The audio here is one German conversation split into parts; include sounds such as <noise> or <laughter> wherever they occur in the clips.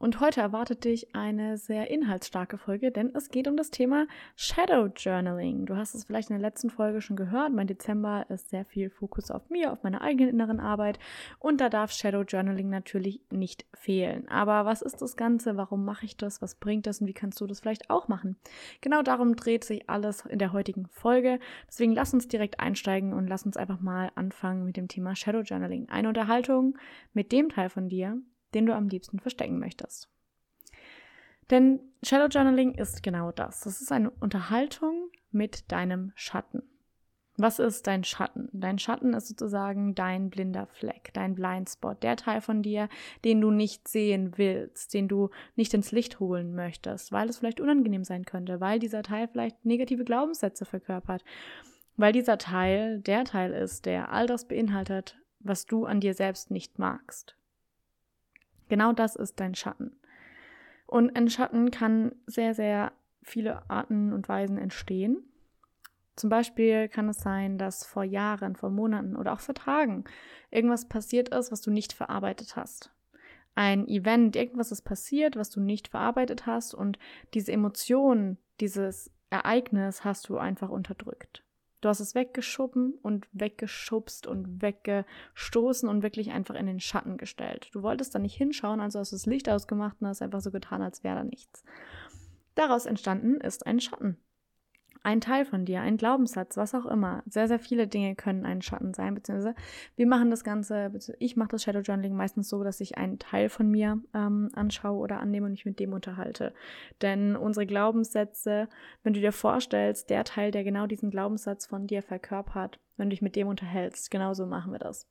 Und heute erwartet dich eine sehr inhaltsstarke Folge, denn es geht um das Thema Shadow Journaling. Du hast es vielleicht in der letzten Folge schon gehört. Mein Dezember ist sehr viel Fokus auf mir, auf meine eigene inneren Arbeit. Und da darf Shadow Journaling natürlich nicht fehlen. Aber was ist das Ganze? Warum mache ich das? Was bringt das? Und wie kannst du das vielleicht auch machen? Genau darum dreht sich alles in der heutigen Folge. Deswegen lass uns direkt einsteigen und lass uns einfach mal anfangen mit dem Thema Shadow Journaling. Eine Unterhaltung mit dem Teil von dir, den du am liebsten verstecken möchtest. Denn Shadow Journaling ist genau das. Das ist eine Unterhaltung mit deinem Schatten. Was ist dein Schatten? Dein Schatten ist sozusagen dein blinder Fleck, dein Blindspot, der Teil von dir, den du nicht sehen willst, den du nicht ins Licht holen möchtest, weil es vielleicht unangenehm sein könnte, weil dieser Teil vielleicht negative Glaubenssätze verkörpert, weil dieser Teil der Teil ist, der all das beinhaltet, was du an dir selbst nicht magst. Genau das ist dein Schatten. Und ein Schatten kann sehr, sehr viele Arten und Weisen entstehen. Zum Beispiel kann es sein, dass vor Jahren, vor Monaten oder auch vor Tagen irgendwas passiert ist, was du nicht verarbeitet hast. Ein Event, irgendwas ist passiert, was du nicht verarbeitet hast und diese Emotion, dieses Ereignis hast du einfach unterdrückt. Du hast es weggeschoben und weggeschubst und weggestoßen und wirklich einfach in den Schatten gestellt. Du wolltest da nicht hinschauen, also hast du das Licht ausgemacht und hast einfach so getan, als wäre da nichts. Daraus entstanden ist ein Schatten ein Teil von dir, ein Glaubenssatz, was auch immer. Sehr, sehr viele Dinge können ein Schatten sein, beziehungsweise wir machen das Ganze, ich mache das Shadow Journaling meistens so, dass ich einen Teil von mir ähm, anschaue oder annehme und mich mit dem unterhalte. Denn unsere Glaubenssätze, wenn du dir vorstellst, der Teil, der genau diesen Glaubenssatz von dir verkörpert, wenn du dich mit dem unterhältst, genauso machen wir das.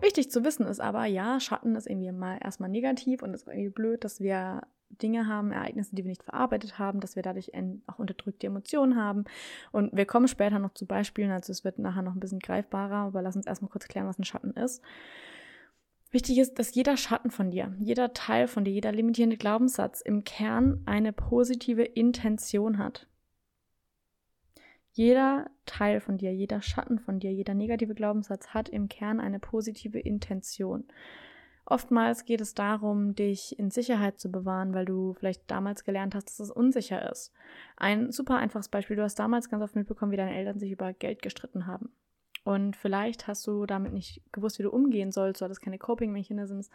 Wichtig zu wissen ist aber, ja, Schatten ist irgendwie mal erstmal negativ und ist irgendwie blöd, dass wir Dinge haben, Ereignisse, die wir nicht verarbeitet haben, dass wir dadurch auch unterdrückte Emotionen haben. Und wir kommen später noch zu Beispielen, also es wird nachher noch ein bisschen greifbarer, aber lass uns erstmal kurz klären, was ein Schatten ist. Wichtig ist, dass jeder Schatten von dir, jeder Teil von dir, jeder limitierende Glaubenssatz im Kern eine positive Intention hat. Jeder Teil von dir, jeder Schatten von dir, jeder negative Glaubenssatz hat im Kern eine positive Intention. Oftmals geht es darum, dich in Sicherheit zu bewahren, weil du vielleicht damals gelernt hast, dass es unsicher ist. Ein super einfaches Beispiel, du hast damals ganz oft mitbekommen, wie deine Eltern sich über Geld gestritten haben. Und vielleicht hast du damit nicht gewusst, wie du umgehen sollst, du hattest keine Coping-Mechanisms.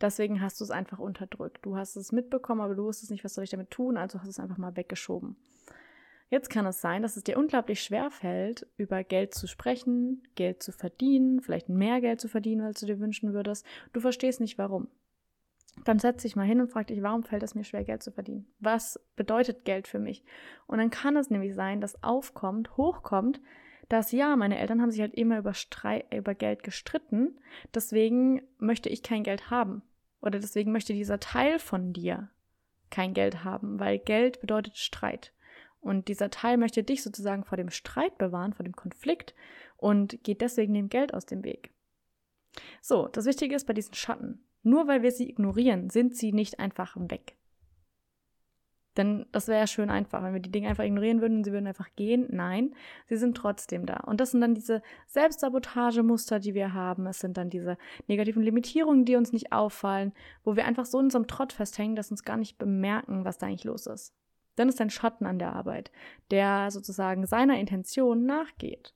Deswegen hast du es einfach unterdrückt. Du hast es mitbekommen, aber du wusstest nicht, was soll ich damit tun, also hast du es einfach mal weggeschoben. Jetzt kann es sein, dass es dir unglaublich schwer fällt, über Geld zu sprechen, Geld zu verdienen, vielleicht mehr Geld zu verdienen, als du dir wünschen würdest. Du verstehst nicht warum. Dann setz dich mal hin und frag dich, warum fällt es mir schwer, Geld zu verdienen? Was bedeutet Geld für mich? Und dann kann es nämlich sein, dass aufkommt, hochkommt, dass ja, meine Eltern haben sich halt immer über, Streit, über Geld gestritten, deswegen möchte ich kein Geld haben. Oder deswegen möchte dieser Teil von dir kein Geld haben, weil Geld bedeutet Streit. Und dieser Teil möchte dich sozusagen vor dem Streit bewahren, vor dem Konflikt und geht deswegen dem Geld aus dem Weg. So, das Wichtige ist bei diesen Schatten, nur weil wir sie ignorieren, sind sie nicht einfach weg. Denn das wäre ja schön einfach, wenn wir die Dinge einfach ignorieren würden und sie würden einfach gehen. Nein, sie sind trotzdem da. Und das sind dann diese Selbstsabotagemuster, die wir haben. Es sind dann diese negativen Limitierungen, die uns nicht auffallen, wo wir einfach so in unserem Trott festhängen, dass uns gar nicht bemerken, was da eigentlich los ist. Dann ist ein Schatten an der Arbeit, der sozusagen seiner Intention nachgeht.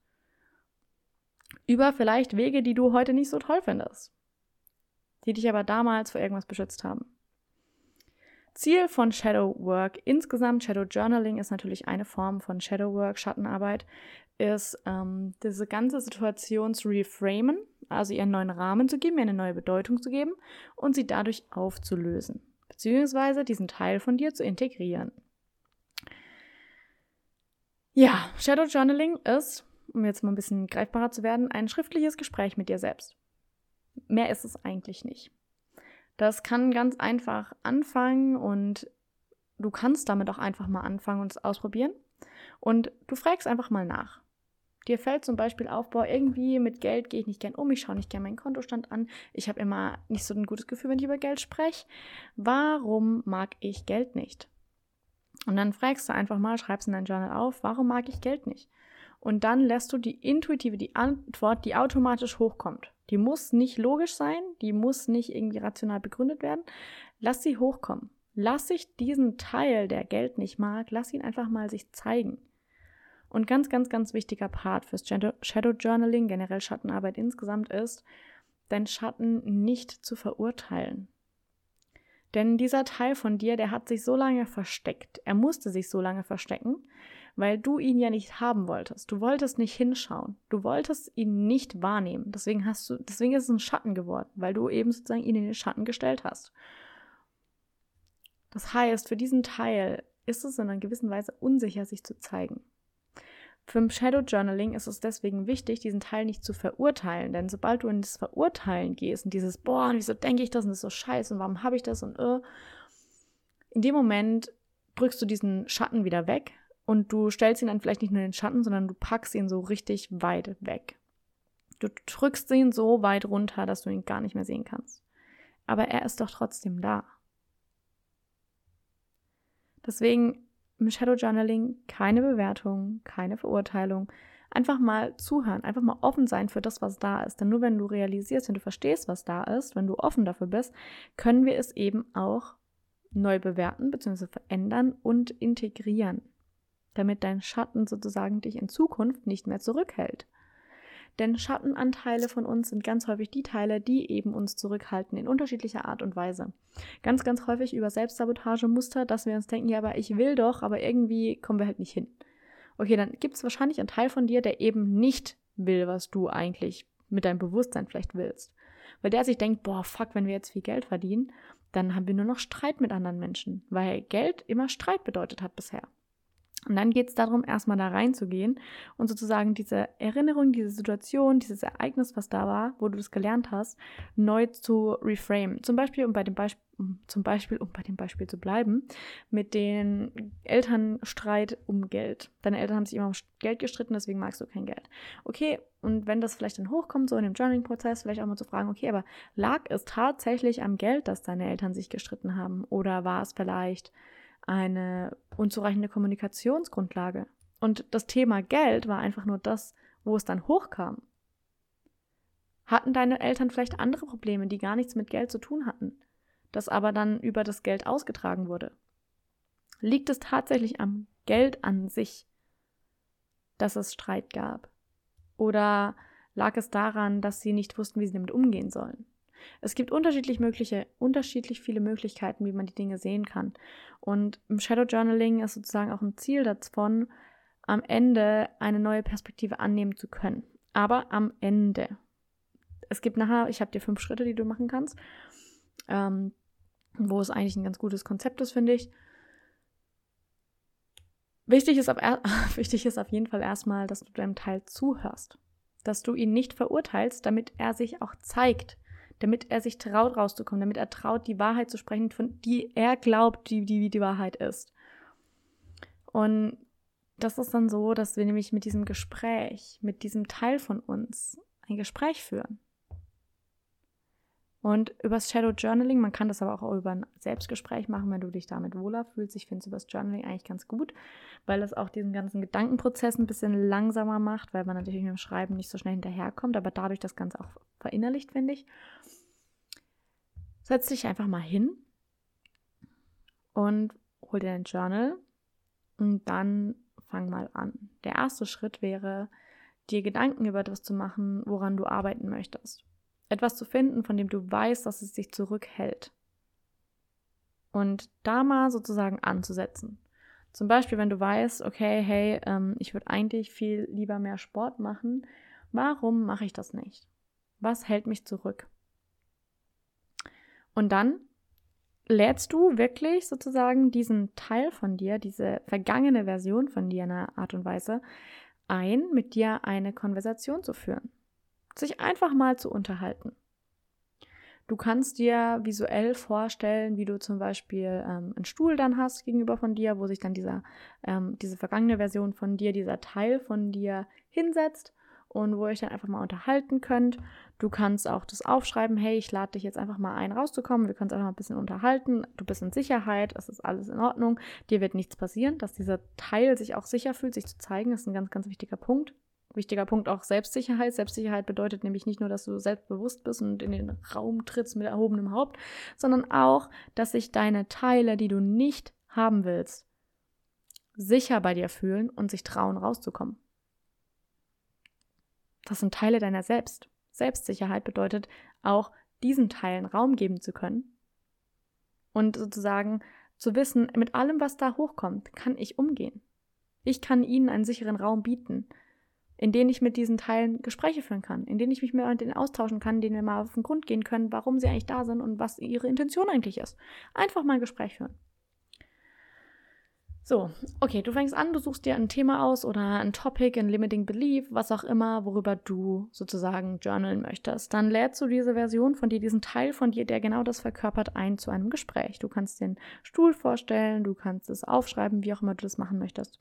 Über vielleicht Wege, die du heute nicht so toll findest, die dich aber damals vor irgendwas beschützt haben. Ziel von Shadow Work insgesamt, Shadow Journaling ist natürlich eine Form von Shadow Work, Schattenarbeit, ist ähm, diese ganze Situation zu reframen, also ihr einen neuen Rahmen zu geben, ihr eine neue Bedeutung zu geben und sie dadurch aufzulösen, beziehungsweise diesen Teil von dir zu integrieren. Ja, Shadow Journaling ist, um jetzt mal ein bisschen greifbarer zu werden, ein schriftliches Gespräch mit dir selbst. Mehr ist es eigentlich nicht. Das kann ganz einfach anfangen und du kannst damit auch einfach mal anfangen und es ausprobieren. Und du fragst einfach mal nach. Dir fällt zum Beispiel auf, boah, irgendwie mit Geld gehe ich nicht gern um, ich schaue nicht gern meinen Kontostand an, ich habe immer nicht so ein gutes Gefühl, wenn ich über Geld spreche. Warum mag ich Geld nicht? Und dann fragst du einfach mal, schreibst in dein Journal auf, warum mag ich Geld nicht? Und dann lässt du die intuitive, die Antwort, die automatisch hochkommt. Die muss nicht logisch sein, die muss nicht irgendwie rational begründet werden. Lass sie hochkommen. Lass sich diesen Teil, der Geld nicht mag, lass ihn einfach mal sich zeigen. Und ganz, ganz, ganz wichtiger Part fürs Shadow Journaling, generell Schattenarbeit insgesamt ist, dein Schatten nicht zu verurteilen. Denn dieser Teil von dir, der hat sich so lange versteckt. Er musste sich so lange verstecken, weil du ihn ja nicht haben wolltest. Du wolltest nicht hinschauen. Du wolltest ihn nicht wahrnehmen. Deswegen hast du, deswegen ist es ein Schatten geworden, weil du eben sozusagen ihn in den Schatten gestellt hast. Das heißt, für diesen Teil ist es in einer gewissen Weise unsicher, sich zu zeigen. Für Shadow Journaling ist es deswegen wichtig, diesen Teil nicht zu verurteilen, denn sobald du in das Verurteilen gehst und dieses, boah, und wieso denke ich das und das ist so scheiße und warum habe ich das und äh, in dem Moment drückst du diesen Schatten wieder weg und du stellst ihn dann vielleicht nicht nur in den Schatten, sondern du packst ihn so richtig weit weg. Du drückst ihn so weit runter, dass du ihn gar nicht mehr sehen kannst. Aber er ist doch trotzdem da. Deswegen im Shadow Journaling keine Bewertung, keine Verurteilung. Einfach mal zuhören, einfach mal offen sein für das, was da ist. Denn nur wenn du realisierst, wenn du verstehst, was da ist, wenn du offen dafür bist, können wir es eben auch neu bewerten bzw. verändern und integrieren, damit dein Schatten sozusagen dich in Zukunft nicht mehr zurückhält. Denn Schattenanteile von uns sind ganz häufig die Teile, die eben uns zurückhalten in unterschiedlicher Art und Weise. Ganz, ganz häufig über Selbstsabotagemuster, dass wir uns denken, ja, aber ich will doch, aber irgendwie kommen wir halt nicht hin. Okay, dann gibt es wahrscheinlich einen Teil von dir, der eben nicht will, was du eigentlich mit deinem Bewusstsein vielleicht willst. Weil der sich denkt, boah, fuck, wenn wir jetzt viel Geld verdienen, dann haben wir nur noch Streit mit anderen Menschen, weil Geld immer Streit bedeutet hat bisher. Und dann geht es darum, erstmal da reinzugehen und sozusagen diese Erinnerung, diese Situation, dieses Ereignis, was da war, wo du das gelernt hast, neu zu reframe. Zum Beispiel, um bei dem Beispiel, zum Beispiel, um bei dem Beispiel zu bleiben, mit den Elternstreit um Geld. Deine Eltern haben sich immer um Geld gestritten, deswegen magst du kein Geld. Okay, und wenn das vielleicht dann hochkommt, so in dem Journaling-Prozess, vielleicht auch mal zu fragen, okay, aber lag es tatsächlich am Geld, dass deine Eltern sich gestritten haben? Oder war es vielleicht eine unzureichende Kommunikationsgrundlage. Und das Thema Geld war einfach nur das, wo es dann hochkam. Hatten deine Eltern vielleicht andere Probleme, die gar nichts mit Geld zu tun hatten, das aber dann über das Geld ausgetragen wurde? Liegt es tatsächlich am Geld an sich, dass es Streit gab? Oder lag es daran, dass sie nicht wussten, wie sie damit umgehen sollen? Es gibt unterschiedlich mögliche, unterschiedlich viele Möglichkeiten, wie man die Dinge sehen kann. Und im Shadow Journaling ist sozusagen auch ein Ziel davon, am Ende eine neue Perspektive annehmen zu können. Aber am Ende. Es gibt nachher, ich habe dir fünf Schritte, die du machen kannst, ähm, wo es eigentlich ein ganz gutes Konzept ist, finde ich. Wichtig ist, auf, <laughs> wichtig ist auf jeden Fall erstmal, dass du deinem Teil zuhörst. Dass du ihn nicht verurteilst, damit er sich auch zeigt damit er sich traut, rauszukommen, damit er traut, die Wahrheit zu sprechen, von die er glaubt, die die, die Wahrheit ist. Und das ist dann so, dass wir nämlich mit diesem Gespräch, mit diesem Teil von uns ein Gespräch führen. Und übers Shadow Journaling, man kann das aber auch über ein Selbstgespräch machen, wenn du dich damit wohler fühlst. Ich finde es übers Journaling eigentlich ganz gut, weil es auch diesen ganzen Gedankenprozess ein bisschen langsamer macht, weil man natürlich mit dem Schreiben nicht so schnell hinterherkommt, aber dadurch das Ganze auch verinnerlicht, finde ich. Setz dich einfach mal hin und hol dir dein Journal und dann fang mal an. Der erste Schritt wäre, dir Gedanken über etwas zu machen, woran du arbeiten möchtest. Etwas zu finden, von dem du weißt, dass es dich zurückhält. Und da mal sozusagen anzusetzen. Zum Beispiel, wenn du weißt, okay, hey, ähm, ich würde eigentlich viel lieber mehr Sport machen, warum mache ich das nicht? Was hält mich zurück? Und dann lädst du wirklich sozusagen diesen Teil von dir, diese vergangene Version von dir in einer Art und Weise ein, mit dir eine Konversation zu führen. Sich einfach mal zu unterhalten. Du kannst dir visuell vorstellen, wie du zum Beispiel ähm, einen Stuhl dann hast gegenüber von dir, wo sich dann dieser, ähm, diese vergangene Version von dir, dieser Teil von dir hinsetzt und wo ihr euch dann einfach mal unterhalten könnt. Du kannst auch das aufschreiben, hey, ich lade dich jetzt einfach mal ein, rauszukommen. Wir können uns einfach mal ein bisschen unterhalten. Du bist in Sicherheit, es ist alles in Ordnung. Dir wird nichts passieren, dass dieser Teil sich auch sicher fühlt, sich zu zeigen, ist ein ganz, ganz wichtiger Punkt wichtiger Punkt auch Selbstsicherheit. Selbstsicherheit bedeutet nämlich nicht nur, dass du selbstbewusst bist und in den Raum trittst mit erhobenem Haupt, sondern auch, dass sich deine Teile, die du nicht haben willst, sicher bei dir fühlen und sich trauen, rauszukommen. Das sind Teile deiner selbst. Selbstsicherheit bedeutet auch, diesen Teilen Raum geben zu können und sozusagen zu wissen, mit allem, was da hochkommt, kann ich umgehen. Ich kann ihnen einen sicheren Raum bieten in denen ich mit diesen Teilen Gespräche führen kann, in denen ich mich mit denen austauschen kann, denen wir mal auf den Grund gehen können, warum sie eigentlich da sind und was ihre Intention eigentlich ist. Einfach mal ein Gespräch führen. So, okay, du fängst an, du suchst dir ein Thema aus oder ein Topic, ein Limiting Belief, was auch immer, worüber du sozusagen journalen möchtest. Dann lädst du diese Version von dir, diesen Teil von dir, der genau das verkörpert, ein zu einem Gespräch. Du kannst den Stuhl vorstellen, du kannst es aufschreiben, wie auch immer du das machen möchtest.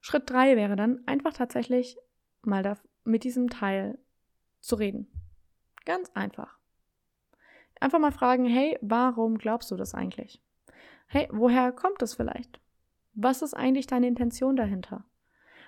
Schritt drei wäre dann einfach tatsächlich mal da mit diesem Teil zu reden. Ganz einfach. Einfach mal fragen, hey, warum glaubst du das eigentlich? Hey, woher kommt das vielleicht? Was ist eigentlich deine Intention dahinter?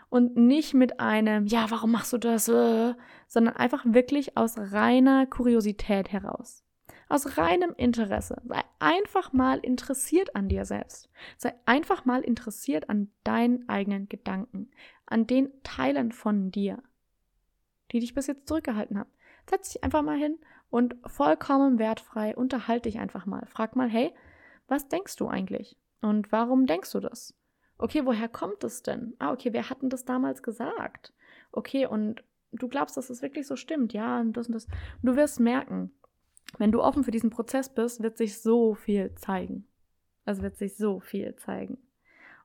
Und nicht mit einem, ja, warum machst du das? Äh, sondern einfach wirklich aus reiner Kuriosität heraus. Aus reinem Interesse. Sei einfach mal interessiert an dir selbst. Sei einfach mal interessiert an deinen eigenen Gedanken, an den Teilen von dir, die dich bis jetzt zurückgehalten haben. Setz dich einfach mal hin und vollkommen wertfrei unterhalte dich einfach mal. Frag mal, hey, was denkst du eigentlich? Und warum denkst du das? Okay, woher kommt es denn? Ah, okay, wer hat denn das damals gesagt? Okay, und du glaubst, dass es wirklich so stimmt, ja, und das und das. Du wirst merken, wenn du offen für diesen Prozess bist, wird sich so viel zeigen. Es wird sich so viel zeigen.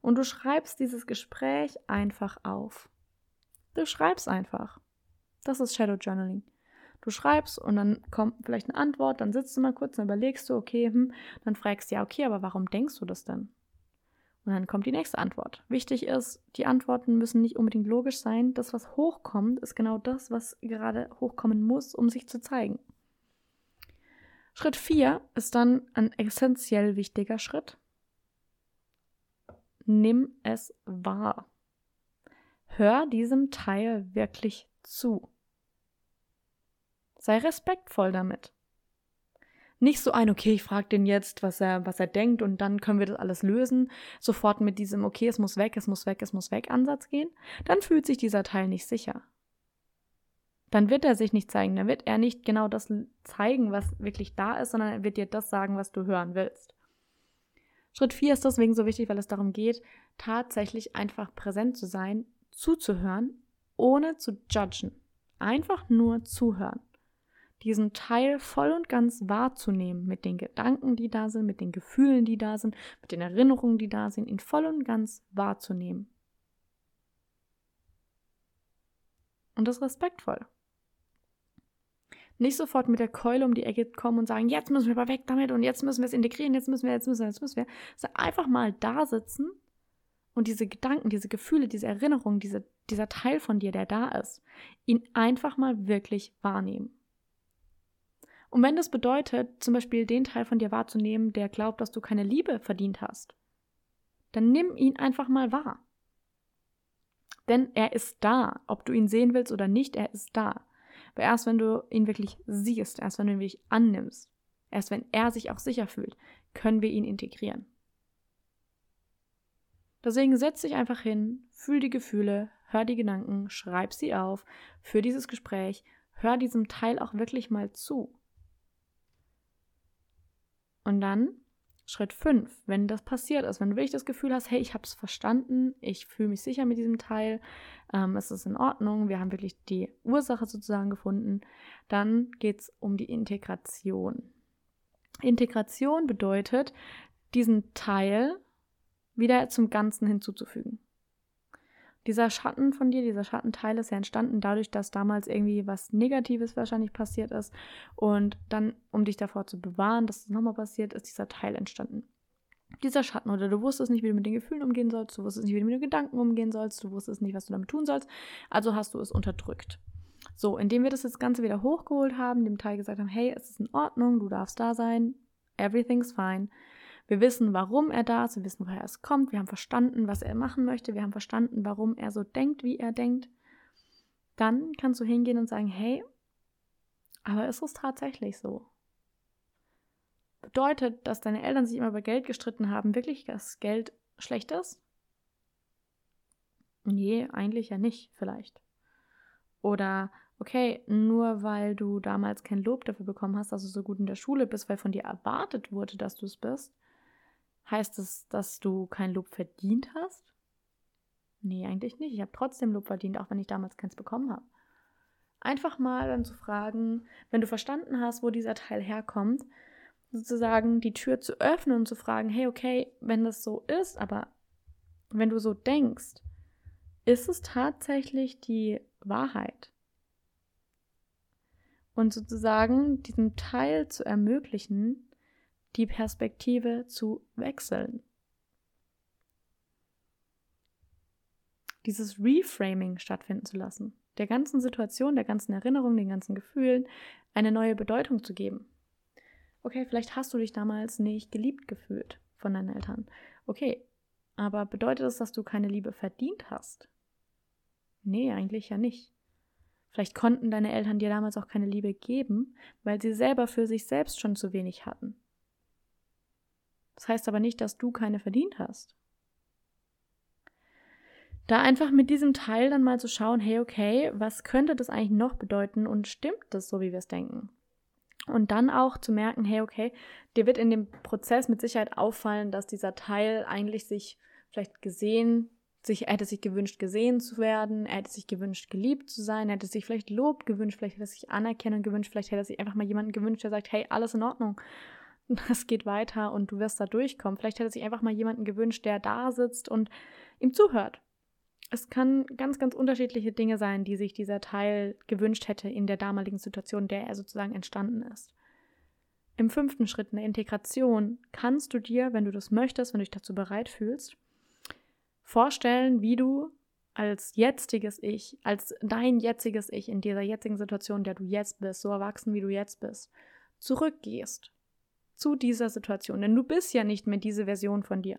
Und du schreibst dieses Gespräch einfach auf. Du schreibst einfach. Das ist Shadow Journaling. Du schreibst und dann kommt vielleicht eine Antwort, dann sitzt du mal kurz, dann überlegst du, okay, hm, dann fragst du ja, okay, aber warum denkst du das denn? Und dann kommt die nächste Antwort. Wichtig ist, die Antworten müssen nicht unbedingt logisch sein. Das, was hochkommt, ist genau das, was gerade hochkommen muss, um sich zu zeigen. Schritt 4 ist dann ein essentiell wichtiger Schritt. Nimm es wahr. Hör diesem Teil wirklich zu. Sei respektvoll damit. Nicht so ein, okay, ich frage den jetzt, was er, was er denkt und dann können wir das alles lösen. Sofort mit diesem, okay, es muss weg, es muss weg, es muss weg Ansatz gehen. Dann fühlt sich dieser Teil nicht sicher dann wird er sich nicht zeigen, dann wird er nicht genau das zeigen, was wirklich da ist, sondern er wird dir das sagen, was du hören willst. Schritt 4 ist deswegen so wichtig, weil es darum geht, tatsächlich einfach präsent zu sein, zuzuhören, ohne zu judgen. Einfach nur zuhören. Diesen Teil voll und ganz wahrzunehmen, mit den Gedanken, die da sind, mit den Gefühlen, die da sind, mit den Erinnerungen, die da sind, ihn voll und ganz wahrzunehmen. Und das respektvoll. Nicht sofort mit der Keule um die Ecke kommen und sagen, jetzt müssen wir aber weg damit und jetzt müssen wir es integrieren, jetzt müssen wir, jetzt müssen wir, jetzt müssen wir. Also einfach mal da sitzen und diese Gedanken, diese Gefühle, diese Erinnerungen, diese, dieser Teil von dir, der da ist, ihn einfach mal wirklich wahrnehmen. Und wenn das bedeutet, zum Beispiel den Teil von dir wahrzunehmen, der glaubt, dass du keine Liebe verdient hast, dann nimm ihn einfach mal wahr. Denn er ist da, ob du ihn sehen willst oder nicht, er ist da. Weil erst wenn du ihn wirklich siehst, erst wenn du ihn wirklich annimmst, erst wenn er sich auch sicher fühlt, können wir ihn integrieren. Deswegen setz dich einfach hin, fühl die Gefühle, hör die Gedanken, schreib sie auf, für dieses Gespräch, hör diesem Teil auch wirklich mal zu. Und dann Schritt 5, wenn das passiert ist, wenn du wirklich das Gefühl hast, hey, ich habe es verstanden, ich fühle mich sicher mit diesem Teil, ähm, es ist in Ordnung, wir haben wirklich die Ursache sozusagen gefunden, dann geht es um die Integration. Integration bedeutet, diesen Teil wieder zum Ganzen hinzuzufügen. Dieser Schatten von dir, dieser Schattenteil ist ja entstanden dadurch, dass damals irgendwie was Negatives wahrscheinlich passiert ist. Und dann, um dich davor zu bewahren, dass es nochmal passiert, ist dieser Teil entstanden. Dieser Schatten oder du wusstest nicht, wie du mit den Gefühlen umgehen sollst, du wusstest nicht, wie du mit den Gedanken umgehen sollst, du wusstest nicht, was du damit tun sollst, also hast du es unterdrückt. So, indem wir das, das Ganze wieder hochgeholt haben, dem Teil gesagt haben, hey, es ist in Ordnung, du darfst da sein, everything's fine, wir wissen, warum er da ist, wir wissen, woher es kommt, wir haben verstanden, was er machen möchte, wir haben verstanden, warum er so denkt, wie er denkt. Dann kannst du hingehen und sagen, hey, aber ist es tatsächlich so? Bedeutet, dass deine Eltern sich immer über Geld gestritten haben, wirklich, dass Geld schlecht ist? Nee, eigentlich ja nicht, vielleicht. Oder, okay, nur weil du damals kein Lob dafür bekommen hast, dass du so gut in der Schule bist, weil von dir erwartet wurde, dass du es bist, Heißt es, dass du kein Lob verdient hast? Nee, eigentlich nicht. Ich habe trotzdem Lob verdient, auch wenn ich damals keins bekommen habe. Einfach mal dann zu fragen, wenn du verstanden hast, wo dieser Teil herkommt, sozusagen die Tür zu öffnen und zu fragen, hey, okay, wenn das so ist, aber wenn du so denkst, ist es tatsächlich die Wahrheit? Und sozusagen diesem Teil zu ermöglichen, die Perspektive zu wechseln. Dieses Reframing stattfinden zu lassen, der ganzen Situation, der ganzen Erinnerung, den ganzen Gefühlen eine neue Bedeutung zu geben. Okay, vielleicht hast du dich damals nicht geliebt gefühlt von deinen Eltern. Okay, aber bedeutet das, dass du keine Liebe verdient hast? Nee, eigentlich ja nicht. Vielleicht konnten deine Eltern dir damals auch keine Liebe geben, weil sie selber für sich selbst schon zu wenig hatten. Das heißt aber nicht, dass du keine verdient hast. Da einfach mit diesem Teil dann mal zu schauen, hey, okay, was könnte das eigentlich noch bedeuten und stimmt das so, wie wir es denken? Und dann auch zu merken, hey, okay, dir wird in dem Prozess mit Sicherheit auffallen, dass dieser Teil eigentlich sich vielleicht gesehen, sich, er hätte sich gewünscht, gesehen zu werden, er hätte sich gewünscht, geliebt zu sein, er hätte sich vielleicht Lob gewünscht, vielleicht hätte er sich Anerkennung gewünscht, vielleicht hätte er sich einfach mal jemanden gewünscht, der sagt, hey, alles in Ordnung <laughs> es geht weiter und du wirst da durchkommen. Vielleicht hätte sich einfach mal jemanden gewünscht, der da sitzt und ihm zuhört. Es kann ganz, ganz unterschiedliche Dinge sein, die sich dieser Teil gewünscht hätte in der damaligen Situation, in der er sozusagen entstanden ist. Im fünften Schritt in der Integration kannst du dir, wenn du das möchtest, wenn du dich dazu bereit fühlst, vorstellen, wie du als jetziges Ich, als dein jetziges Ich in dieser jetzigen Situation, in der du jetzt bist, so erwachsen wie du jetzt bist, zurückgehst zu dieser Situation. Denn du bist ja nicht mehr diese Version von dir.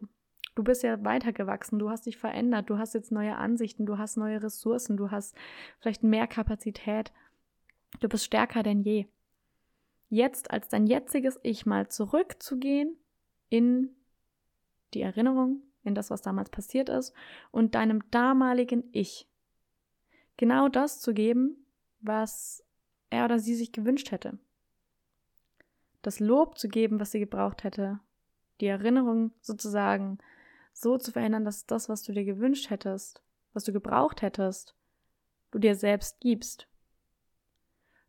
Du bist ja weitergewachsen, du hast dich verändert, du hast jetzt neue Ansichten, du hast neue Ressourcen, du hast vielleicht mehr Kapazität. Du bist stärker denn je. Jetzt als dein jetziges Ich mal zurückzugehen in die Erinnerung, in das, was damals passiert ist und deinem damaligen Ich genau das zu geben, was er oder sie sich gewünscht hätte das Lob zu geben, was sie gebraucht hätte, die Erinnerung sozusagen so zu verändern, dass das, was du dir gewünscht hättest, was du gebraucht hättest, du dir selbst gibst.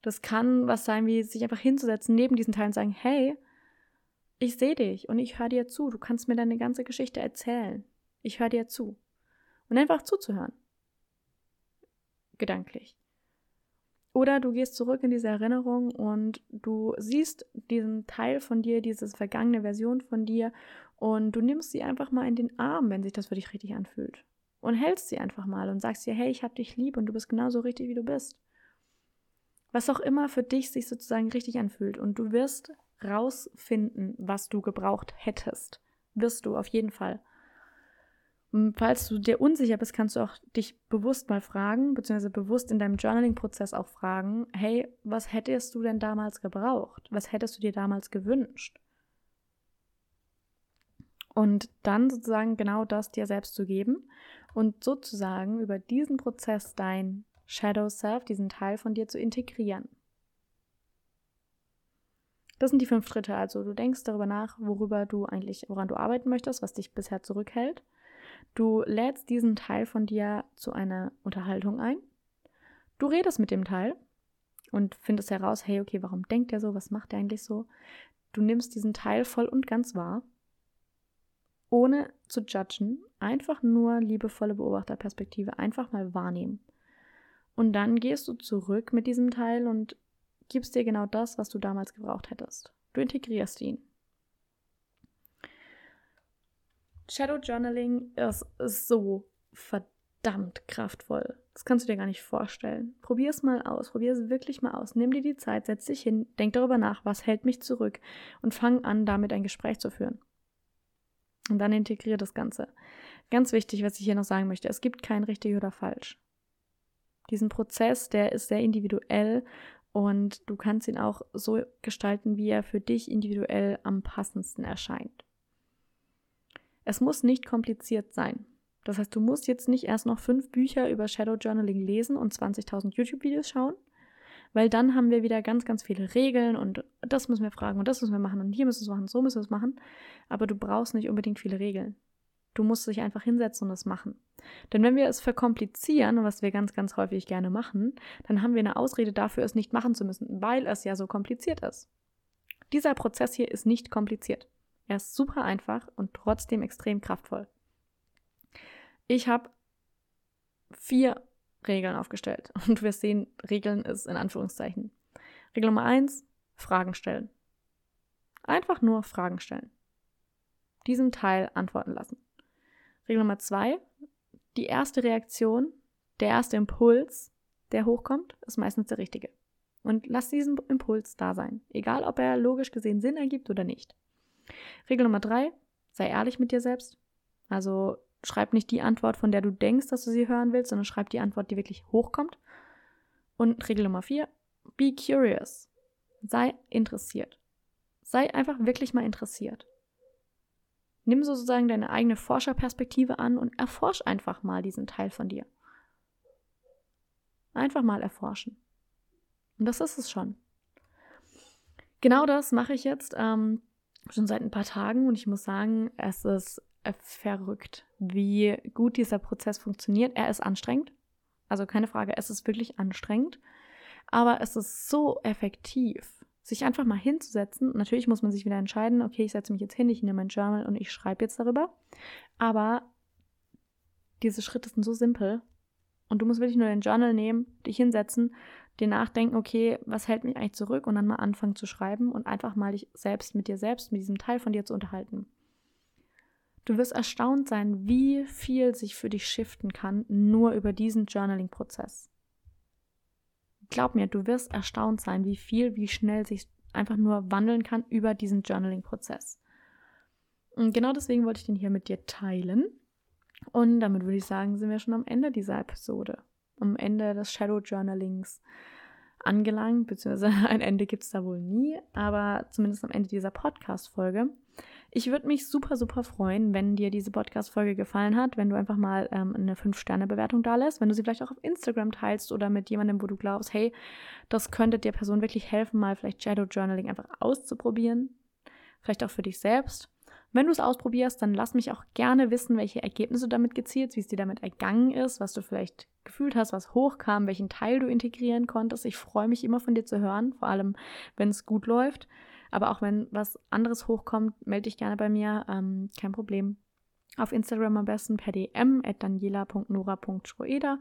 Das kann was sein, wie sich einfach hinzusetzen neben diesen Teil und sagen, hey, ich sehe dich und ich höre dir zu, du kannst mir deine ganze Geschichte erzählen. Ich höre dir zu. Und einfach zuzuhören. Gedanklich. Oder du gehst zurück in diese Erinnerung und du siehst diesen Teil von dir, diese vergangene Version von dir und du nimmst sie einfach mal in den Arm, wenn sich das für dich richtig anfühlt. Und hältst sie einfach mal und sagst dir, hey, ich hab dich lieb und du bist genauso richtig, wie du bist. Was auch immer für dich sich sozusagen richtig anfühlt. Und du wirst rausfinden, was du gebraucht hättest. Wirst du auf jeden Fall. Falls du dir unsicher bist, kannst du auch dich bewusst mal fragen, beziehungsweise bewusst in deinem Journaling-Prozess auch fragen, hey, was hättest du denn damals gebraucht? Was hättest du dir damals gewünscht? Und dann sozusagen genau das dir selbst zu geben und sozusagen über diesen Prozess dein Shadow Self, diesen Teil von dir zu integrieren. Das sind die fünf Schritte. Also du denkst darüber nach, worüber du eigentlich, woran du arbeiten möchtest, was dich bisher zurückhält. Du lädst diesen Teil von dir zu einer Unterhaltung ein. Du redest mit dem Teil und findest heraus, hey, okay, warum denkt er so? Was macht er eigentlich so? Du nimmst diesen Teil voll und ganz wahr, ohne zu judgen, einfach nur liebevolle Beobachterperspektive, einfach mal wahrnehmen. Und dann gehst du zurück mit diesem Teil und gibst dir genau das, was du damals gebraucht hättest. Du integrierst ihn. Shadow Journaling ist, so verdammt kraftvoll. Das kannst du dir gar nicht vorstellen. Probier es mal aus. Probier es wirklich mal aus. Nimm dir die Zeit, setz dich hin, denk darüber nach, was hält mich zurück und fang an, damit ein Gespräch zu führen. Und dann integriere das Ganze. Ganz wichtig, was ich hier noch sagen möchte: Es gibt kein richtig oder falsch. Diesen Prozess, der ist sehr individuell und du kannst ihn auch so gestalten, wie er für dich individuell am passendsten erscheint. Es muss nicht kompliziert sein. Das heißt, du musst jetzt nicht erst noch fünf Bücher über Shadow Journaling lesen und 20.000 YouTube-Videos schauen, weil dann haben wir wieder ganz, ganz viele Regeln und das müssen wir fragen und das müssen wir machen und hier müssen wir es machen, so müssen wir es machen. Aber du brauchst nicht unbedingt viele Regeln. Du musst dich einfach hinsetzen und es machen. Denn wenn wir es verkomplizieren, was wir ganz, ganz häufig gerne machen, dann haben wir eine Ausrede dafür, es nicht machen zu müssen, weil es ja so kompliziert ist. Dieser Prozess hier ist nicht kompliziert. Er ist super einfach und trotzdem extrem kraftvoll. Ich habe vier Regeln aufgestellt <laughs> und wir sehen, Regeln ist in Anführungszeichen. Regel Nummer eins, Fragen stellen. Einfach nur Fragen stellen. Diesen Teil antworten lassen. Regel Nummer zwei, die erste Reaktion, der erste Impuls, der hochkommt, ist meistens der richtige. Und lass diesen Impuls da sein, egal ob er logisch gesehen Sinn ergibt oder nicht. Regel Nummer drei, sei ehrlich mit dir selbst. Also schreib nicht die Antwort, von der du denkst, dass du sie hören willst, sondern schreib die Antwort, die wirklich hochkommt. Und Regel Nummer vier, be curious. Sei interessiert. Sei einfach wirklich mal interessiert. Nimm sozusagen deine eigene Forscherperspektive an und erforsch einfach mal diesen Teil von dir. Einfach mal erforschen. Und das ist es schon. Genau das mache ich jetzt ähm, schon seit ein paar Tagen und ich muss sagen, es ist äh, verrückt, wie gut dieser Prozess funktioniert. Er ist anstrengend, also keine Frage, es ist wirklich anstrengend, aber es ist so effektiv sich einfach mal hinzusetzen. Natürlich muss man sich wieder entscheiden, okay, ich setze mich jetzt hin, ich nehme mein Journal und ich schreibe jetzt darüber. Aber diese Schritte sind so simpel. Und du musst wirklich nur dein Journal nehmen, dich hinsetzen, dir nachdenken, okay, was hält mich eigentlich zurück und dann mal anfangen zu schreiben und einfach mal dich selbst mit dir selbst, mit diesem Teil von dir zu unterhalten. Du wirst erstaunt sein, wie viel sich für dich shiften kann, nur über diesen Journaling-Prozess glaub mir, du wirst erstaunt sein, wie viel, wie schnell sich einfach nur wandeln kann über diesen Journaling-Prozess. Und genau deswegen wollte ich den hier mit dir teilen. Und damit würde ich sagen, sind wir schon am Ende dieser Episode. Am Ende des Shadow Journalings angelangt, beziehungsweise <laughs> ein Ende gibt es da wohl nie, aber zumindest am Ende dieser Podcast-Folge. Ich würde mich super, super freuen, wenn dir diese Podcast-Folge gefallen hat, wenn du einfach mal ähm, eine 5-Sterne-Bewertung da lässt, wenn du sie vielleicht auch auf Instagram teilst oder mit jemandem, wo du glaubst, hey, das könnte der Person wirklich helfen, mal vielleicht Shadow Journaling einfach auszuprobieren. Vielleicht auch für dich selbst. Wenn du es ausprobierst, dann lass mich auch gerne wissen, welche Ergebnisse du damit gezielt, wie es dir damit ergangen ist, was du vielleicht gefühlt hast, was hochkam, welchen Teil du integrieren konntest. Ich freue mich immer von dir zu hören, vor allem wenn es gut läuft. Aber auch wenn was anderes hochkommt, melde dich gerne bei mir. Ähm, kein Problem. Auf Instagram am besten per DM at daniela.nora.schroeder.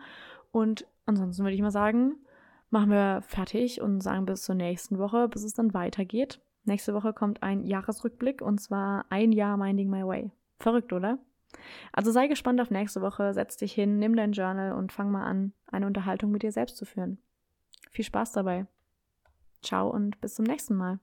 Und ansonsten würde ich mal sagen, machen wir fertig und sagen bis zur nächsten Woche, bis es dann weitergeht. Nächste Woche kommt ein Jahresrückblick und zwar ein Jahr Minding My Way. Verrückt, oder? Also sei gespannt auf nächste Woche, setz dich hin, nimm dein Journal und fang mal an, eine Unterhaltung mit dir selbst zu führen. Viel Spaß dabei. Ciao und bis zum nächsten Mal.